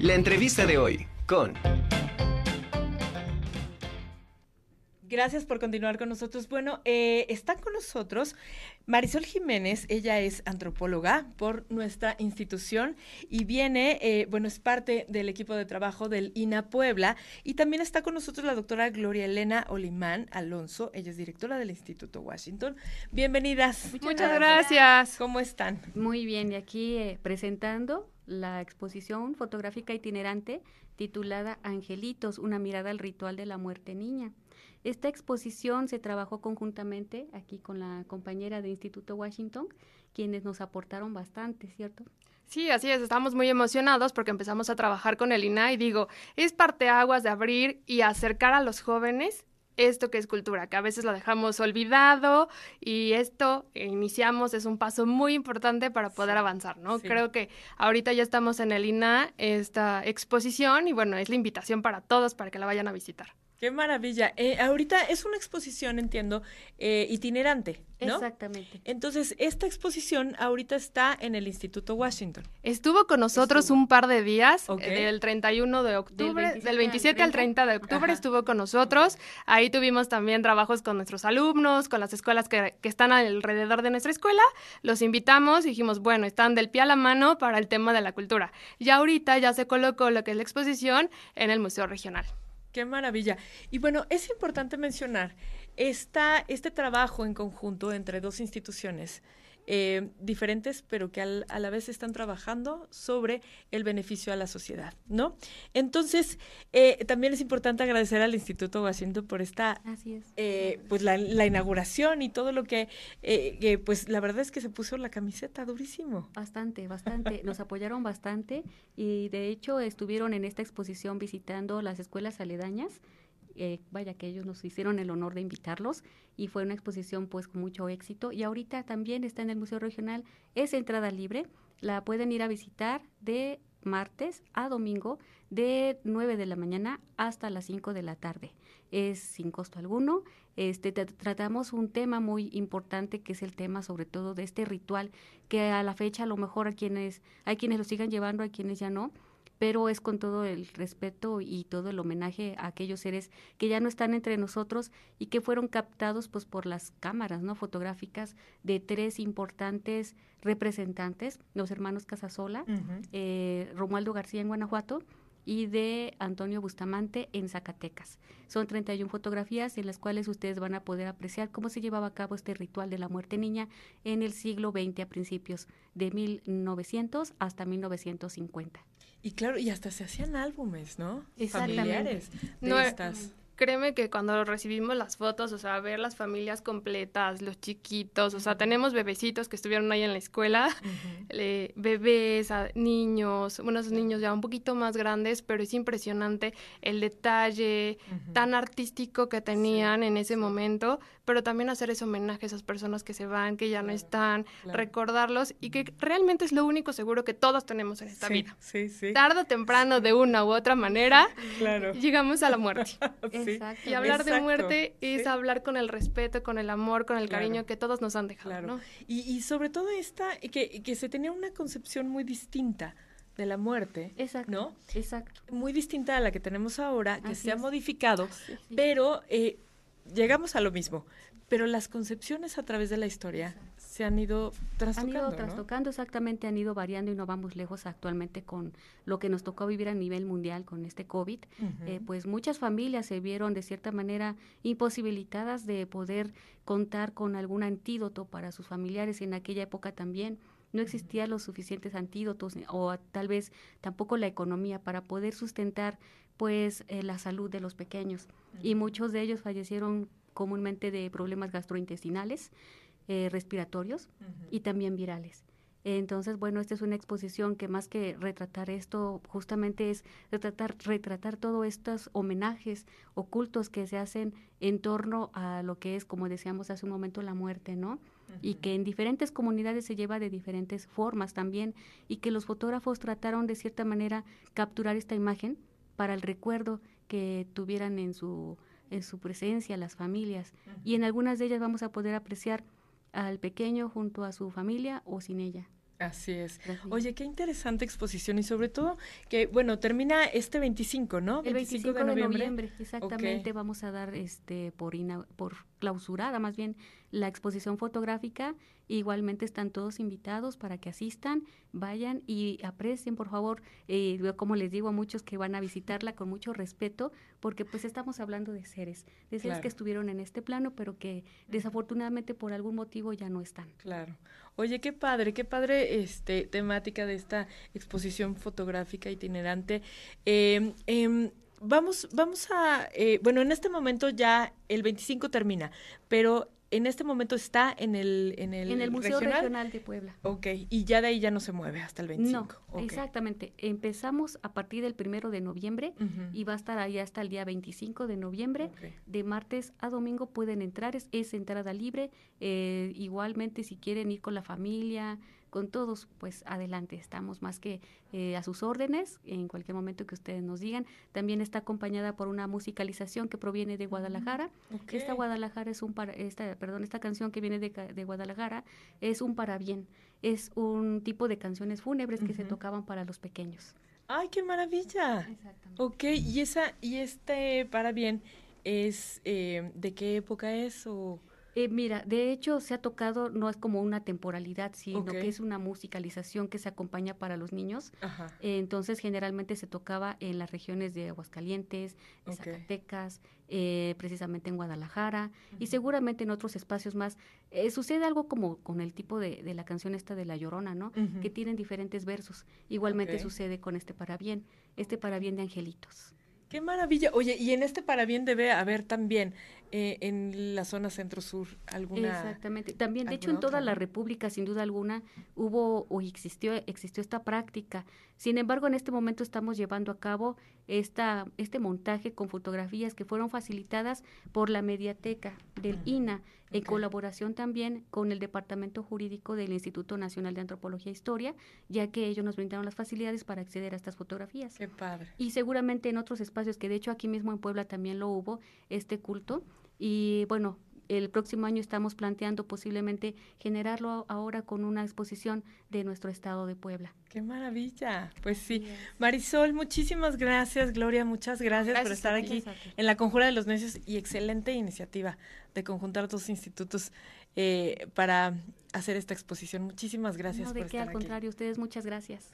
La entrevista de hoy con... Gracias por continuar con nosotros. Bueno, eh, están con nosotros Marisol Jiménez, ella es antropóloga por nuestra institución y viene, eh, bueno, es parte del equipo de trabajo del INA Puebla y también está con nosotros la doctora Gloria Elena Olimán Alonso, ella es directora del Instituto Washington. Bienvenidas. Muchas, gracias. ¿Cómo están? Muy bien, y aquí eh, presentando la exposición fotográfica itinerante titulada Angelitos, una mirada al ritual de la muerte niña. Esta exposición se trabajó conjuntamente aquí con la compañera de Instituto Washington, quienes nos aportaron bastante, ¿cierto? Sí, así es, estamos muy emocionados porque empezamos a trabajar con el INA y digo, es parte aguas de abrir y acercar a los jóvenes esto que es cultura, que a veces lo dejamos olvidado y esto iniciamos es un paso muy importante para poder avanzar, ¿no? Creo que ahorita ya estamos en el INA, esta exposición y bueno, es la invitación para todos para que la vayan a visitar. Qué maravilla. Eh, ahorita es una exposición, entiendo, eh, itinerante, ¿no? Exactamente. Entonces, esta exposición ahorita está en el Instituto Washington. Estuvo con nosotros un par de días, eh, del 31 de octubre, del 27, al 30, de octubre estuvo con nosotros. Ahí tuvimos también trabajos con nuestros alumnos, con las escuelas que, que están alrededor de nuestra escuela. Los invitamos y dijimos, bueno, están del pie a la mano para el tema de la cultura. Y ahorita ya se colocó lo que es la exposición en el Museo Regional. Qué maravilla. Y bueno, es importante mencionar esta, este trabajo en conjunto entre dos instituciones eh, diferentes, pero que a la vez están trabajando sobre el beneficio a la sociedad, ¿no? Entonces, eh, también es importante agradecer al Instituto Washington por esta, eh, pues la, inauguración y todo lo que, pues la verdad es que se puso la camiseta durísimo. Bastante, bastante, nos apoyaron bastante y de hecho estuvieron en esta exposición visitando las escuelas aledañas eh, vaya que ellos nos hicieron el honor de invitarlos y fue una exposición pues con mucho éxito y ahorita también está en el Museo Regional, es entrada libre, la pueden ir a visitar de martes a domingo de 9 de la mañana hasta las 5 de la tarde. Es sin costo alguno. Este, tratamos un tema muy importante que es el tema sobre todo de este ritual que a la fecha a lo mejor a quienes hay quienes lo sigan llevando, hay quienes ya no, pero es con todo el respeto y todo el homenaje a aquellos seres que ya no están entre nosotros y que fueron captados pues por las cámaras no fotográficas de tres importantes representantes, los hermanos Casasola, eh, Romualdo García en Guanajuato y de Antonio Bustamante en Zacatecas. Son 31 fotografías en las cuales ustedes van a poder apreciar cómo se llevaba a cabo este ritual de la muerte niña en el siglo XX a principios de 1900 hasta 1950. Y claro, y hasta se hacían álbumes, ¿no? Familiares de no, estas créeme que cuando recibimos las fotos, o sea, ver las familias completas, los chiquitos, o sea, tenemos bebecitos que estuvieron ahí en la escuela, bebés, niños, unos niños ya un poquito más grandes, pero es impresionante el detalle tan artístico que tenían en ese momento, pero también hacer ese homenaje a esas personas que se van, que ya no están, recordarlos y que realmente es lo único seguro que todos tenemos en esta vida. Sí, sí. Tarde o temprano, de una u otra manera, llegamos a la muerte. Y hablar de muerte es hablar con el respeto, con el amor, con el cariño que todos nos han dejado. Y, sobre todo esta, que, que se tenía una concepción muy distinta de la muerte, Exacto. ¿no? Exacto. Muy distinta a la que tenemos ahora, que se ha modificado, pero eh, llegamos a lo mismo. Pero las concepciones a través de la historia se han ido trastocando. Han ido trastocando, exactamente, han ido variando y no vamos lejos actualmente con lo que nos tocó vivir a nivel mundial con este COVID. Eh, pues muchas familias se vieron de cierta manera imposibilitadas de poder contar con algún antídoto para sus familiares en aquella época también no existían los suficientes antídotos o tal vez tampoco la economía para poder sustentar pues eh, la salud de los pequeños y muchos de ellos fallecieron comúnmente de problemas gastrointestinales, eh, respiratorios y también virales. Entonces, bueno, esta es una exposición que más que retratar esto, justamente es retratar, retratar todos estos homenajes ocultos que se hacen en torno a lo que es, como decíamos hace un momento, la muerte, ¿no? Y que en diferentes comunidades se lleva de diferentes formas también, y que los fotógrafos trataron de cierta manera capturar esta imagen para el recuerdo que tuvieran en su, en su presencia las familias. Y en algunas de ellas vamos a poder apreciar al pequeño junto a su familia o sin ella. Así es. Oye, qué interesante exposición y sobre todo que, bueno, termina este 25, ¿no? El 25, de, noviembre. exactamente. Vamos a dar este por, por clausurada, más bien, la exposición fotográfica. Igualmente están todos invitados para que asistan, vayan y aprecien, por favor, eh, como les digo a muchos que van a visitarla con mucho respeto, porque pues estamos hablando de seres, de seres que estuvieron en este plano, pero que desafortunadamente por algún motivo ya no están. Claro. Oye, qué padre, qué padre este temática de esta exposición fotográfica itinerante. Eh, vamos, vamos a, eh, bueno, en este momento ya el 25 termina, pero en este momento está en el en el, en el Museo regional? de Puebla. Ok, y ya de ahí ya no se mueve hasta el 25. No, exactamente. Empezamos a partir del primero de noviembre y va a estar ahí hasta el día 25 de noviembre. De martes a domingo pueden entrar, es, es entrada libre. Eh, igualmente, si quieren ir con la familia, con todos, pues adelante, estamos más que eh, a sus órdenes en cualquier momento que ustedes nos digan. También está acompañada por una musicalización que proviene de Guadalajara. Esta Guadalajara es un para, esta, perdón, esta canción que viene de, de Guadalajara es un para bien, es un tipo de canciones fúnebres que se tocaban para los pequeños. ¡Ay, qué maravilla! Exactamente. Ok, y esa y este para bien es eh, de qué época es o eh, mira, de hecho se ha tocado, no es como una temporalidad, sino que es una musicalización que se acompaña para los niños. Eh, entonces generalmente se tocaba en las regiones de Aguascalientes, Zacatecas, eh, precisamente en Guadalajara y seguramente en otros espacios más. sucede algo como con el tipo de, la canción esta de La Llorona, ¿no? Que tienen diferentes versos. Igualmente sucede con este para bien, este para bien de angelitos. Qué maravilla. Oye, y en este para bien debe haber también eh, en la zona centro-sur alguna. Exactamente. También, de hecho, en toda la República, sin duda alguna, hubo o existió, existió esta práctica. Sin embargo, en este momento estamos llevando a cabo esta, este montaje con fotografías que fueron facilitadas por la mediateca del INA, en colaboración también con el Departamento Jurídico del Instituto Nacional de Antropología e Historia, ya que ellos nos brindaron las facilidades para acceder a estas fotografías. Qué padre. Y seguramente en otros espacios, que de hecho aquí mismo en Puebla también lo hubo, este culto, y bueno, el próximo año estamos planteando posiblemente generarlo ahora con una exposición de nuestro estado de Puebla. ¡Qué maravilla! Pues sí. Marisol, muchísimas gracias. Gloria, muchas gracias, por estar aquí en la Conjura de los Necios y excelente iniciativa de conjuntar dos institutos eh, para hacer esta exposición. Muchísimas gracias no, de qué, al contrario, ustedes muchas gracias.